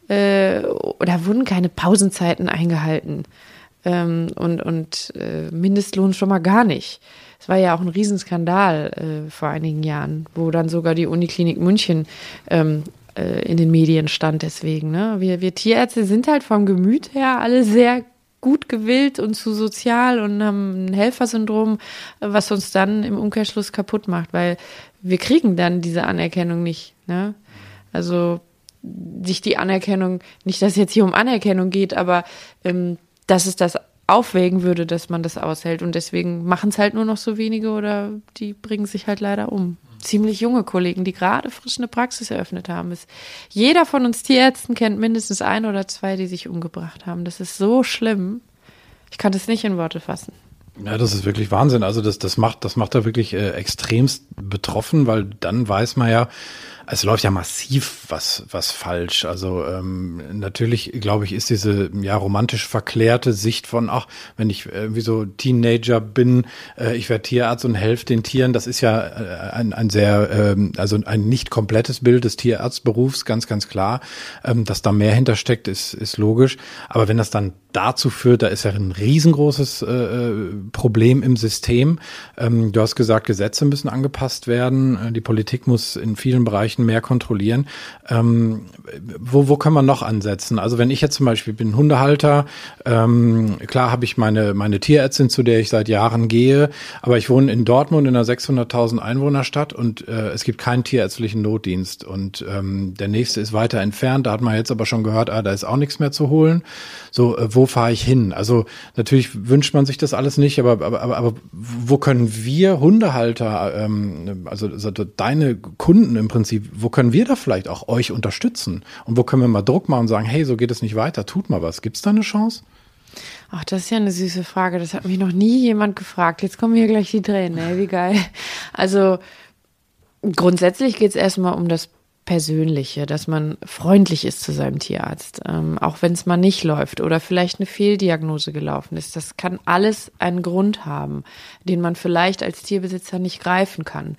Äh, da wurden keine Pausenzeiten eingehalten. Ähm, und und äh, Mindestlohn schon mal gar nicht. Es war ja auch ein Riesenskandal äh, vor einigen Jahren, wo dann sogar die Uniklinik München ähm, äh, in den Medien stand deswegen. Ne? Wir, wir Tierärzte sind halt vom Gemüt her alle sehr gut gewillt und zu sozial und haben ein Helfersyndrom, was uns dann im Umkehrschluss kaputt macht, weil wir kriegen dann diese Anerkennung nicht. Ne? Also sich die Anerkennung, nicht, dass es jetzt hier um Anerkennung geht, aber ähm, dass es das aufwägen würde, dass man das aushält. Und deswegen machen es halt nur noch so wenige oder die bringen sich halt leider um ziemlich junge Kollegen, die gerade frisch eine Praxis eröffnet haben. Ist, jeder von uns Tierärzten kennt mindestens ein oder zwei, die sich umgebracht haben. Das ist so schlimm. Ich kann das nicht in Worte fassen. Ja, das ist wirklich Wahnsinn. Also das, das macht, das macht da wirklich äh, extremst betroffen, weil dann weiß man ja, es läuft ja massiv was, was falsch. Also ähm, natürlich, glaube ich, ist diese ja romantisch verklärte Sicht von, ach, wenn ich äh, wie so Teenager bin, äh, ich werde Tierarzt und helfe den Tieren, das ist ja äh, ein, ein sehr, ähm, also ein nicht komplettes Bild des Tierarztberufs, ganz, ganz klar. Ähm, dass da mehr hintersteckt, ist, ist logisch. Aber wenn das dann dazu führt, da ist ja ein riesengroßes äh, äh Problem im System. Ähm, du hast gesagt, Gesetze müssen angepasst werden. Äh, die Politik muss in vielen Bereichen mehr kontrollieren. Ähm, wo, wo kann man noch ansetzen? Also wenn ich jetzt zum Beispiel bin Hundehalter, ähm, klar habe ich meine, meine Tierärztin, zu der ich seit Jahren gehe, aber ich wohne in Dortmund in einer 600.000 Einwohnerstadt und äh, es gibt keinen tierärztlichen Notdienst und ähm, der nächste ist weiter entfernt. Da hat man jetzt aber schon gehört, ah, da ist auch nichts mehr zu holen. So, äh, wo fahre ich hin? Also natürlich wünscht man sich das alles nicht, aber, aber, aber, aber wo können wir Hundehalter, ähm, also, also deine Kunden im Prinzip, wo können wir da vielleicht auch euch unterstützen? Und wo können wir mal Druck machen und sagen, hey, so geht es nicht weiter, tut mal was. Gibt es da eine Chance? Ach, das ist ja eine süße Frage. Das hat mich noch nie jemand gefragt. Jetzt kommen hier gleich die Tränen, ey, wie geil. Also grundsätzlich geht es erstmal um das Persönliche, dass man freundlich ist zu seinem Tierarzt, ähm, auch wenn es mal nicht läuft oder vielleicht eine Fehldiagnose gelaufen ist. Das kann alles einen Grund haben, den man vielleicht als Tierbesitzer nicht greifen kann.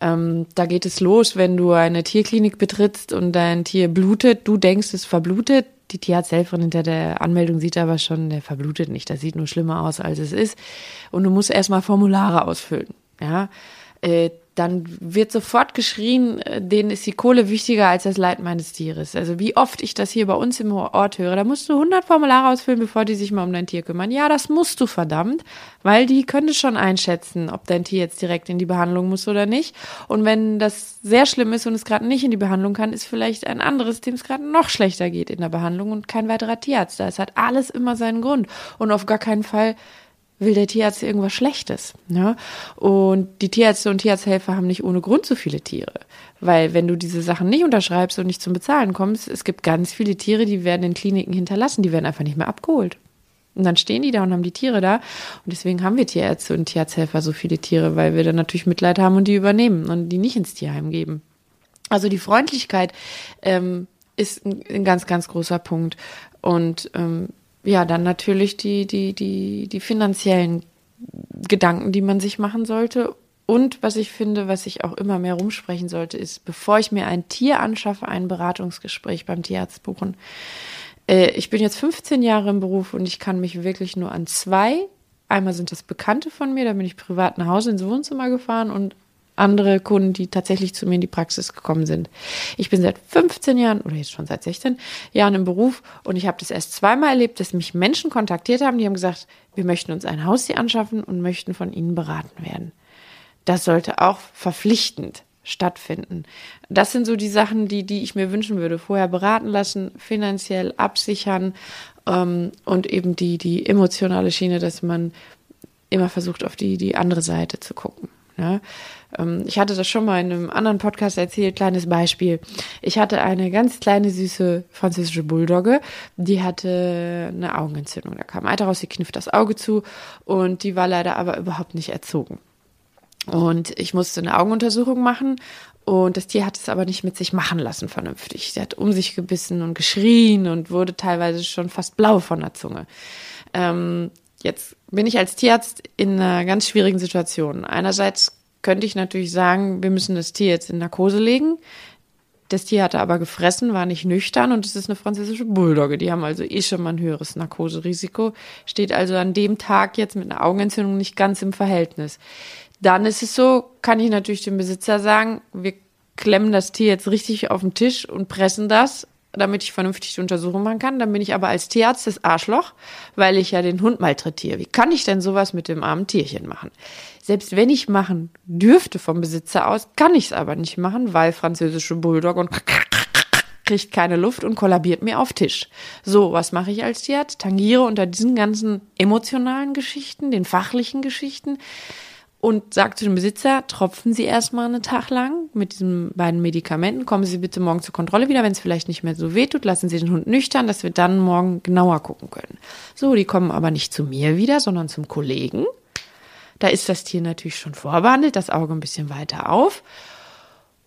Ähm, da geht es los, wenn du eine Tierklinik betrittst und dein Tier blutet, du denkst, es verblutet. Die Tierarzthelferin hinter der Anmeldung sieht aber schon, der verblutet nicht, das sieht nur schlimmer aus, als es ist. Und du musst erstmal Formulare ausfüllen. Ja, äh, dann wird sofort geschrien, äh, denen ist die Kohle wichtiger als das Leid meines Tieres. Also wie oft ich das hier bei uns im Ort höre, da musst du 100 Formulare ausfüllen, bevor die sich mal um dein Tier kümmern. Ja, das musst du verdammt, weil die können schon einschätzen, ob dein Tier jetzt direkt in die Behandlung muss oder nicht. Und wenn das sehr schlimm ist und es gerade nicht in die Behandlung kann, ist vielleicht ein anderes, dem es gerade noch schlechter geht in der Behandlung und kein weiterer Tierarzt da. Es hat alles immer seinen Grund und auf gar keinen Fall will der Tierarzt irgendwas Schlechtes. Ne? Und die Tierärzte und Tierarzthelfer haben nicht ohne Grund so viele Tiere. Weil wenn du diese Sachen nicht unterschreibst und nicht zum Bezahlen kommst, es gibt ganz viele Tiere, die werden in Kliniken hinterlassen, die werden einfach nicht mehr abgeholt. Und dann stehen die da und haben die Tiere da. Und deswegen haben wir Tierärzte und Tierarzthelfer so viele Tiere, weil wir dann natürlich Mitleid haben und die übernehmen und die nicht ins Tierheim geben. Also die Freundlichkeit ähm, ist ein, ein ganz, ganz großer Punkt. Und ähm, ja, dann natürlich die, die, die, die finanziellen Gedanken, die man sich machen sollte. Und was ich finde, was ich auch immer mehr rumsprechen sollte, ist, bevor ich mir ein Tier anschaffe, ein Beratungsgespräch beim Tierarzt buchen. Äh, ich bin jetzt 15 Jahre im Beruf und ich kann mich wirklich nur an zwei, einmal sind das Bekannte von mir, da bin ich privat nach Hause ins Wohnzimmer gefahren und andere Kunden, die tatsächlich zu mir in die Praxis gekommen sind. Ich bin seit 15 Jahren oder jetzt schon seit 16 Jahren im Beruf und ich habe das erst zweimal erlebt, dass mich Menschen kontaktiert haben, die haben gesagt, wir möchten uns ein Haustier anschaffen und möchten von ihnen beraten werden. Das sollte auch verpflichtend stattfinden. Das sind so die Sachen, die, die ich mir wünschen würde. Vorher beraten lassen, finanziell absichern ähm, und eben die, die emotionale Schiene, dass man immer versucht, auf die, die andere Seite zu gucken. Ähm, ich hatte das schon mal in einem anderen Podcast erzählt, kleines Beispiel. Ich hatte eine ganz kleine, süße französische Bulldogge, die hatte eine Augenentzündung. Da kam Eiter raus, sie knifft das Auge zu und die war leider aber überhaupt nicht erzogen. Und ich musste eine Augenuntersuchung machen und das Tier hat es aber nicht mit sich machen lassen vernünftig. Sie hat um sich gebissen und geschrien und wurde teilweise schon fast blau von der Zunge. Ähm, jetzt bin ich als Tierarzt in einer ganz schwierigen Situation. Einerseits könnte ich natürlich sagen, wir müssen das Tier jetzt in Narkose legen. Das Tier hatte aber gefressen, war nicht nüchtern und es ist eine französische Bulldogge. Die haben also eh schon mal ein höheres Narkoserisiko. Steht also an dem Tag jetzt mit einer Augenentzündung nicht ganz im Verhältnis. Dann ist es so, kann ich natürlich dem Besitzer sagen, wir klemmen das Tier jetzt richtig auf den Tisch und pressen das, damit ich vernünftig die Untersuchung machen kann. Dann bin ich aber als Tierarzt das Arschloch, weil ich ja den Hund malträtiere. Wie kann ich denn sowas mit dem armen Tierchen machen? Selbst wenn ich machen dürfte vom Besitzer aus, kann ich es aber nicht machen, weil französische Bulldog und kriegt keine Luft und kollabiert mir auf Tisch. So, was mache ich als Tierarzt? Tangiere unter diesen ganzen emotionalen Geschichten, den fachlichen Geschichten, und sagt zu dem Besitzer, tropfen Sie erstmal einen Tag lang mit diesen beiden Medikamenten, kommen Sie bitte morgen zur Kontrolle wieder, wenn es vielleicht nicht mehr so weh tut, lassen Sie den Hund nüchtern, dass wir dann morgen genauer gucken können. So, die kommen aber nicht zu mir wieder, sondern zum Kollegen. Da ist das Tier natürlich schon vorbehandelt, das Auge ein bisschen weiter auf.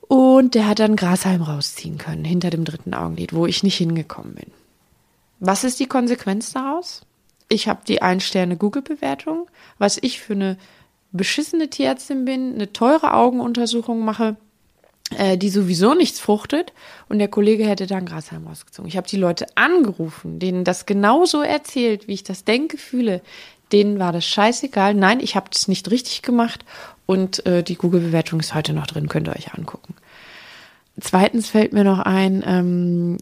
Und der hat dann Grashalm rausziehen können, hinter dem dritten Augenlid, wo ich nicht hingekommen bin. Was ist die Konsequenz daraus? Ich habe die Ein-Sterne-Google-Bewertung, was ich für eine beschissene Tierärztin bin, eine teure Augenuntersuchung mache, äh, die sowieso nichts fruchtet und der Kollege hätte dann Grashalm rausgezogen. Ich habe die Leute angerufen, denen das genauso erzählt, wie ich das denke, fühle. Denen war das scheißegal. Nein, ich habe das nicht richtig gemacht und äh, die Google-Bewertung ist heute noch drin, könnt ihr euch angucken. Zweitens fällt mir noch ein, ähm,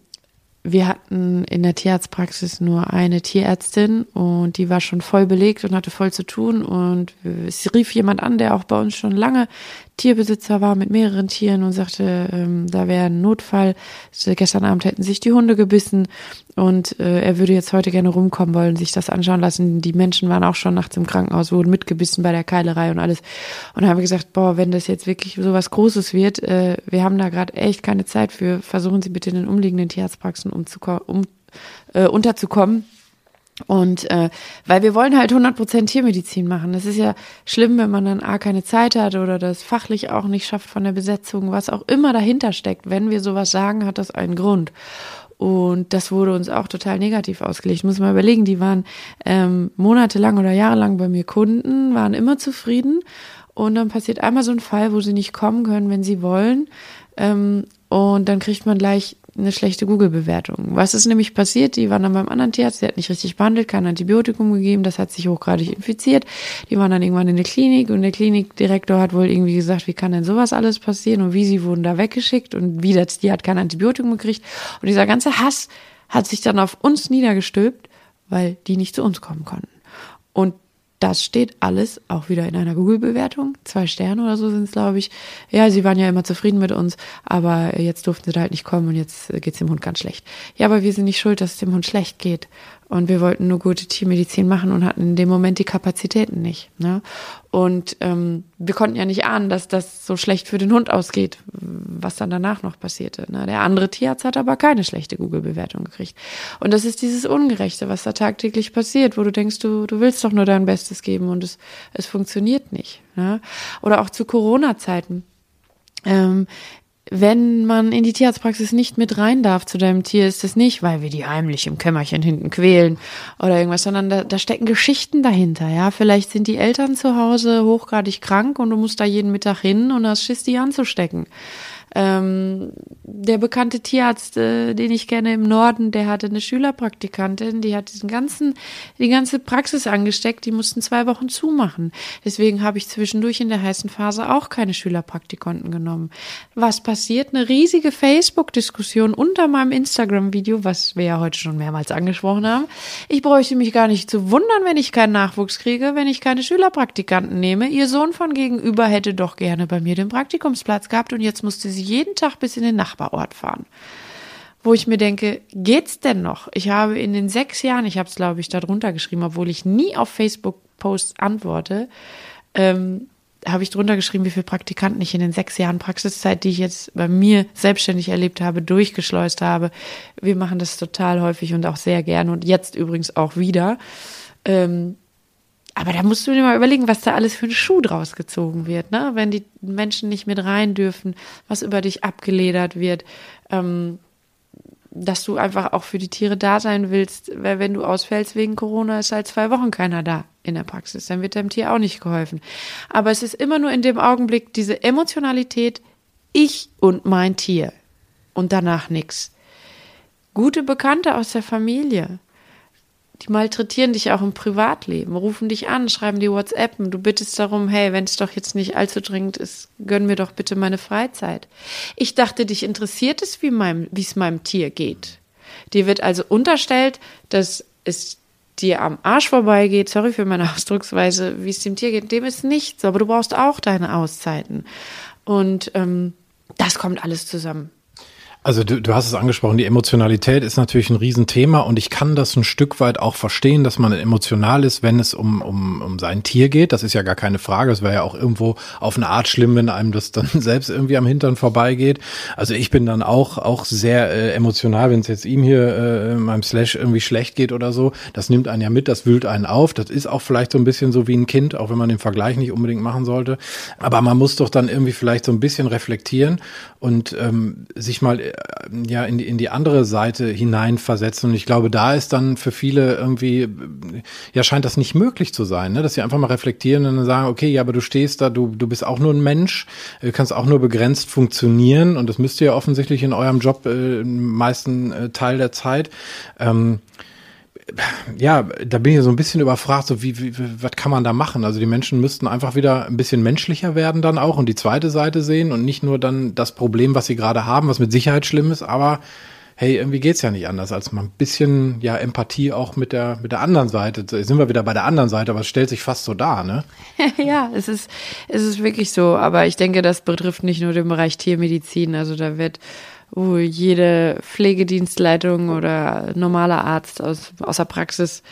wir hatten in der Tierarztpraxis nur eine Tierärztin und die war schon voll belegt und hatte voll zu tun. Und es rief jemand an, der auch bei uns schon lange Tierbesitzer war mit mehreren Tieren und sagte, ähm, da wäre ein Notfall. Gestern Abend hätten sich die Hunde gebissen und äh, er würde jetzt heute gerne rumkommen wollen, sich das anschauen lassen. Die Menschen waren auch schon nachts im Krankenhaus, wurden mitgebissen bei der Keilerei und alles. Und haben gesagt, boah, wenn das jetzt wirklich so was Großes wird, äh, wir haben da gerade echt keine Zeit für, versuchen Sie bitte in den umliegenden Tierarztpraxen um, äh, unterzukommen und äh, weil wir wollen halt 100% Tiermedizin machen. Das ist ja schlimm, wenn man dann A keine Zeit hat oder das fachlich auch nicht schafft von der Besetzung, was auch immer dahinter steckt. Wenn wir sowas sagen, hat das einen Grund. Und das wurde uns auch total negativ ausgelegt. Ich muss mal überlegen, die waren ähm, monatelang oder jahrelang bei mir Kunden, waren immer zufrieden. Und dann passiert einmal so ein Fall, wo sie nicht kommen können, wenn sie wollen. Ähm, und dann kriegt man gleich eine schlechte Google-Bewertung. Was ist nämlich passiert? Die waren dann beim anderen Tierarzt, der hat nicht richtig behandelt, kein Antibiotikum gegeben, das hat sich hochgradig infiziert. Die waren dann irgendwann in der Klinik und der Klinikdirektor hat wohl irgendwie gesagt, wie kann denn sowas alles passieren und wie sie wurden da weggeschickt und wie das Tier hat kein Antibiotikum gekriegt. Und dieser ganze Hass hat sich dann auf uns niedergestülpt, weil die nicht zu uns kommen konnten. Und das steht alles auch wieder in einer Google-Bewertung. Zwei Sterne oder so sind es, glaube ich. Ja, sie waren ja immer zufrieden mit uns, aber jetzt durften sie da halt nicht kommen und jetzt geht's dem Hund ganz schlecht. Ja, aber wir sind nicht schuld, dass es dem Hund schlecht geht. Und wir wollten nur gute Tiermedizin machen und hatten in dem Moment die Kapazitäten nicht. Ne? Und ähm, wir konnten ja nicht ahnen, dass das so schlecht für den Hund ausgeht, was dann danach noch passierte. Ne? Der andere Tierarzt hat aber keine schlechte Google-Bewertung gekriegt. Und das ist dieses Ungerechte, was da tagtäglich passiert, wo du denkst, du, du willst doch nur dein Bestes geben und es, es funktioniert nicht. Ne? Oder auch zu Corona-Zeiten. Ähm, wenn man in die Tierarztpraxis nicht mit rein darf zu deinem Tier, ist es nicht, weil wir die heimlich im Kämmerchen hinten quälen oder irgendwas, sondern da, da stecken Geschichten dahinter. Ja, vielleicht sind die Eltern zu Hause hochgradig krank und du musst da jeden Mittag hin und hast Schiss, die anzustecken. Ähm, der bekannte Tierarzt, äh, den ich kenne im Norden, der hatte eine Schülerpraktikantin, die hat diesen ganzen, die ganze Praxis angesteckt, die mussten zwei Wochen zumachen. Deswegen habe ich zwischendurch in der heißen Phase auch keine Schülerpraktikanten genommen. Was passiert? Eine riesige Facebook-Diskussion unter meinem Instagram-Video, was wir ja heute schon mehrmals angesprochen haben. Ich bräuchte mich gar nicht zu wundern, wenn ich keinen Nachwuchs kriege, wenn ich keine Schülerpraktikanten nehme. Ihr Sohn von gegenüber hätte doch gerne bei mir den Praktikumsplatz gehabt und jetzt musste sie jeden Tag bis in den Nachbarort fahren. Wo ich mir denke, geht's denn noch? Ich habe in den sechs Jahren, ich habe es glaube ich da drunter geschrieben, obwohl ich nie auf Facebook-Posts antworte, ähm, habe ich drunter geschrieben, wie viele Praktikanten ich in den sechs Jahren Praxiszeit, die ich jetzt bei mir selbstständig erlebt habe, durchgeschleust habe. Wir machen das total häufig und auch sehr gerne und jetzt übrigens auch wieder. Ähm, aber da musst du dir mal überlegen, was da alles für ein Schuh draus gezogen wird, ne? Wenn die Menschen nicht mit rein dürfen, was über dich abgeledert wird, ähm, dass du einfach auch für die Tiere da sein willst, weil wenn du ausfällst wegen Corona, ist halt zwei Wochen keiner da in der Praxis, dann wird deinem Tier auch nicht geholfen. Aber es ist immer nur in dem Augenblick diese Emotionalität, ich und mein Tier und danach nichts. Gute Bekannte aus der Familie, die malträtieren dich auch im Privatleben, rufen dich an, schreiben dir WhatsApp, du bittest darum, hey, wenn es doch jetzt nicht allzu dringend ist, gönn mir doch bitte meine Freizeit. Ich dachte, dich interessiert es, wie meinem, es meinem Tier geht. Dir wird also unterstellt, dass es dir am Arsch vorbeigeht, sorry für meine Ausdrucksweise, wie es dem Tier geht, dem ist nichts, aber du brauchst auch deine Auszeiten. Und ähm, das kommt alles zusammen. Also du, du hast es angesprochen, die Emotionalität ist natürlich ein Riesenthema und ich kann das ein Stück weit auch verstehen, dass man emotional ist, wenn es um, um, um sein Tier geht. Das ist ja gar keine Frage. Es wäre ja auch irgendwo auf eine Art schlimm, wenn einem das dann selbst irgendwie am Hintern vorbeigeht. Also ich bin dann auch, auch sehr äh, emotional, wenn es jetzt ihm hier äh, meinem Slash irgendwie schlecht geht oder so. Das nimmt einen ja mit, das wühlt einen auf. Das ist auch vielleicht so ein bisschen so wie ein Kind, auch wenn man den Vergleich nicht unbedingt machen sollte. Aber man muss doch dann irgendwie vielleicht so ein bisschen reflektieren und ähm, sich mal ja in die, in die andere Seite hineinversetzen. Und ich glaube, da ist dann für viele irgendwie, ja, scheint das nicht möglich zu sein, ne? dass sie einfach mal reflektieren und dann sagen, okay, ja, aber du stehst da, du, du bist auch nur ein Mensch, du kannst auch nur begrenzt funktionieren und das müsst ihr ja offensichtlich in eurem Job äh, meisten äh, Teil der Zeit. Ähm, ja, da bin ich so ein bisschen überfragt, so wie, wie, was kann man da machen? Also die Menschen müssten einfach wieder ein bisschen menschlicher werden dann auch und die zweite Seite sehen und nicht nur dann das Problem, was sie gerade haben, was mit Sicherheit schlimm ist, aber hey, irgendwie geht's ja nicht anders, als mal ein bisschen ja Empathie auch mit der mit der anderen Seite. Jetzt sind wir wieder bei der anderen Seite, aber es stellt sich fast so dar, ne? ja, es ist es ist wirklich so, aber ich denke, das betrifft nicht nur den Bereich Tiermedizin, also da wird wo jede Pflegedienstleitung oder normaler Arzt aus, aus der Praxis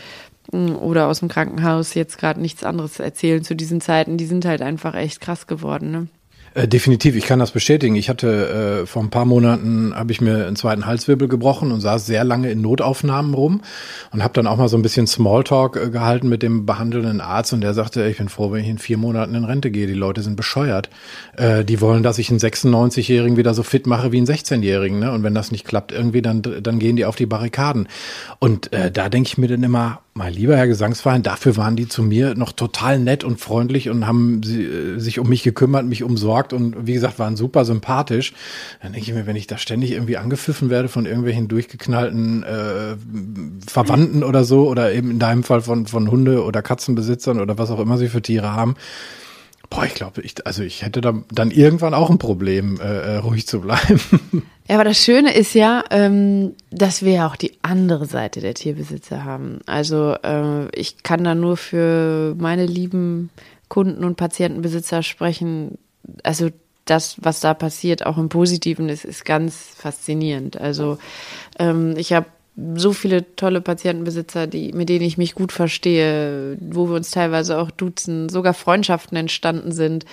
hm, oder aus dem Krankenhaus jetzt gerade nichts anderes erzählen zu diesen Zeiten. Die sind halt einfach echt krass geworden. Ne? Äh, definitiv, ich kann das bestätigen. Ich hatte äh, vor ein paar Monaten habe ich mir einen zweiten Halswirbel gebrochen und saß sehr lange in Notaufnahmen rum und habe dann auch mal so ein bisschen Smalltalk äh, gehalten mit dem behandelnden Arzt und der sagte, ich bin froh, wenn ich in vier Monaten in Rente gehe. Die Leute sind bescheuert. Äh, die wollen, dass ich einen 96-Jährigen wieder so fit mache wie einen 16-Jährigen. Ne? Und wenn das nicht klappt irgendwie, dann dann gehen die auf die Barrikaden. Und äh, da denke ich mir dann immer, mein lieber Herr Gesangsverein, dafür waren die zu mir noch total nett und freundlich und haben sie, äh, sich um mich gekümmert, mich umsorgt und wie gesagt, waren super sympathisch. Dann denke ich mir, wenn ich da ständig irgendwie angepfiffen werde von irgendwelchen durchgeknallten äh, Verwandten oder so oder eben in deinem Fall von, von Hunde- oder Katzenbesitzern oder was auch immer sie für Tiere haben, Boah, ich glaube, ich, also ich hätte da dann irgendwann auch ein Problem, äh, äh ruhig zu bleiben. Ja, aber das Schöne ist ja, ähm, dass wir ja auch die andere Seite der Tierbesitzer haben. Also äh, ich kann da nur für meine lieben Kunden und Patientenbesitzer sprechen. Also das, was da passiert, auch im Positiven, ist, ist ganz faszinierend. Also ähm, ich habe so viele tolle Patientenbesitzer, die, mit denen ich mich gut verstehe, wo wir uns teilweise auch duzen, sogar Freundschaften entstanden sind.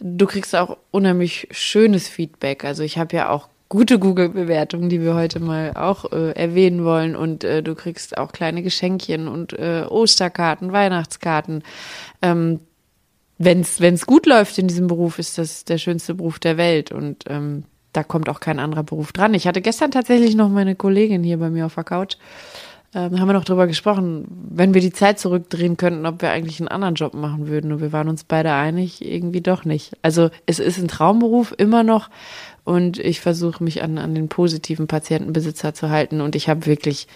Du kriegst auch unheimlich schönes Feedback. Also ich habe ja auch gute Google-Bewertungen, die wir heute mal auch äh, erwähnen wollen. Und äh, du kriegst auch kleine Geschenkchen und äh, Osterkarten, Weihnachtskarten. Ähm, Wenn es gut läuft in diesem Beruf, ist das der schönste Beruf der Welt. Und ähm, da kommt auch kein anderer Beruf dran. Ich hatte gestern tatsächlich noch meine Kollegin hier bei mir auf der Couch. ähm, haben wir noch drüber gesprochen, wenn wir die Zeit zurückdrehen könnten, ob wir eigentlich einen anderen Job machen würden. Und wir waren uns beide einig, irgendwie doch nicht. Also es ist ein Traumberuf immer noch und ich versuche mich an, an den positiven Patientenbesitzer zu halten und ich habe wirklich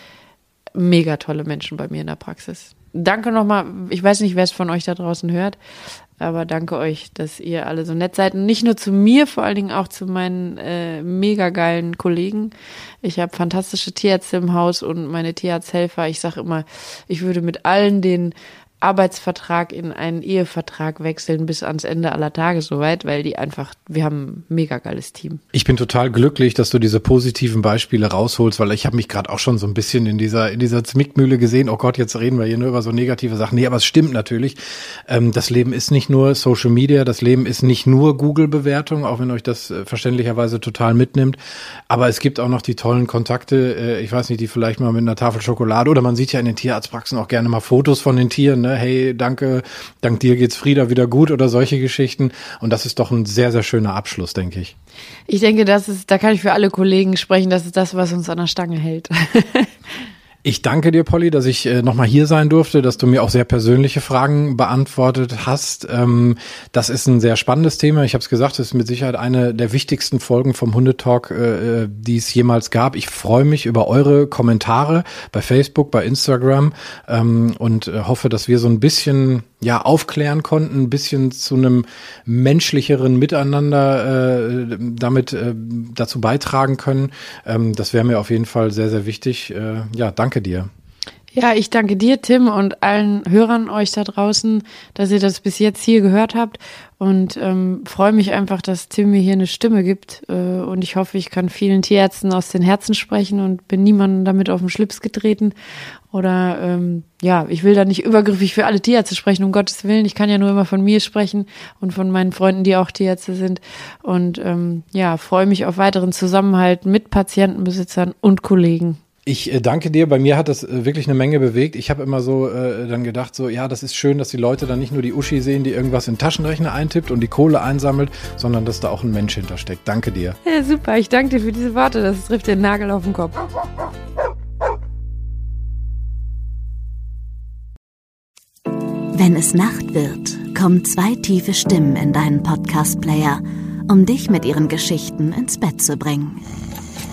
mega tolle Menschen bei mir in der Praxis. Danke nochmal, ich weiß nicht, wer es von euch da draußen hört, aber danke euch, dass ihr alle so nett seid. Und nicht nur zu mir, vor allen Dingen auch zu meinen äh, mega geilen Kollegen. Ich habe fantastische Tierärzte im Haus und meine Tierarzthelfer. Ich sage immer, ich würde mit allen den Arbeitsvertrag in einen Ehevertrag wechseln bis ans Ende aller Tage soweit, weil die einfach, wir haben ein mega geiles Team. Ich bin total glücklich, dass du diese positiven Beispiele rausholst, weil ich habe mich gerade auch schon so ein bisschen in dieser in dieser Zwickmühle gesehen. Oh Gott, jetzt reden wir hier nur über so negative Sachen. Nee, aber es stimmt natürlich. Ähm, das Leben ist nicht nur Social Media, das Leben ist nicht nur Google-Bewertung, auch wenn euch das äh, verständlicherweise total mitnimmt. Aber es gibt auch noch die tollen Kontakte. Äh, ich weiß nicht, die vielleicht mal mit einer Tafel Schokolade oder man sieht ja in den Tierarztpraxen auch gerne mal Fotos von den Tieren. Ne? hey, danke, dank dir geht's Frieda wieder gut oder solche Geschichten. Und das ist doch ein sehr, sehr schöner Abschluss, denke ich. Ich denke, das ist, da kann ich für alle Kollegen sprechen, das ist das, was uns an der Stange hält. Ich danke dir, Polly, dass ich äh, nochmal hier sein durfte, dass du mir auch sehr persönliche Fragen beantwortet hast. Ähm, das ist ein sehr spannendes Thema. Ich habe es gesagt, es ist mit Sicherheit eine der wichtigsten Folgen vom Hundetalk, äh, äh, die es jemals gab. Ich freue mich über eure Kommentare bei Facebook, bei Instagram ähm, und äh, hoffe, dass wir so ein bisschen ja aufklären konnten, ein bisschen zu einem menschlicheren Miteinander äh, damit äh, dazu beitragen können. Ähm, das wäre mir auf jeden Fall sehr, sehr wichtig. Äh, ja, danke dir. Ja, ich danke dir, Tim, und allen Hörern euch da draußen, dass ihr das bis jetzt hier gehört habt. Und ähm, freue mich einfach, dass Tim mir hier eine Stimme gibt. Äh, und ich hoffe, ich kann vielen Tierärzten aus den Herzen sprechen und bin niemandem damit auf den Schlips getreten. Oder ähm, ja, ich will da nicht übergriffig für alle Tierärzte sprechen, um Gottes Willen. Ich kann ja nur immer von mir sprechen und von meinen Freunden, die auch Tierärzte sind. Und ähm, ja, freue mich auf weiteren Zusammenhalt mit Patientenbesitzern und Kollegen. Ich äh, danke dir. Bei mir hat das äh, wirklich eine Menge bewegt. Ich habe immer so äh, dann gedacht, so ja, das ist schön, dass die Leute dann nicht nur die Uschi sehen, die irgendwas in den Taschenrechner eintippt und die Kohle einsammelt, sondern dass da auch ein Mensch hintersteckt. Danke dir. Ja, super. Ich danke dir für diese Worte. Das trifft den Nagel auf den Kopf. Wenn es Nacht wird, kommen zwei tiefe Stimmen in deinen Podcast-Player, um dich mit ihren Geschichten ins Bett zu bringen.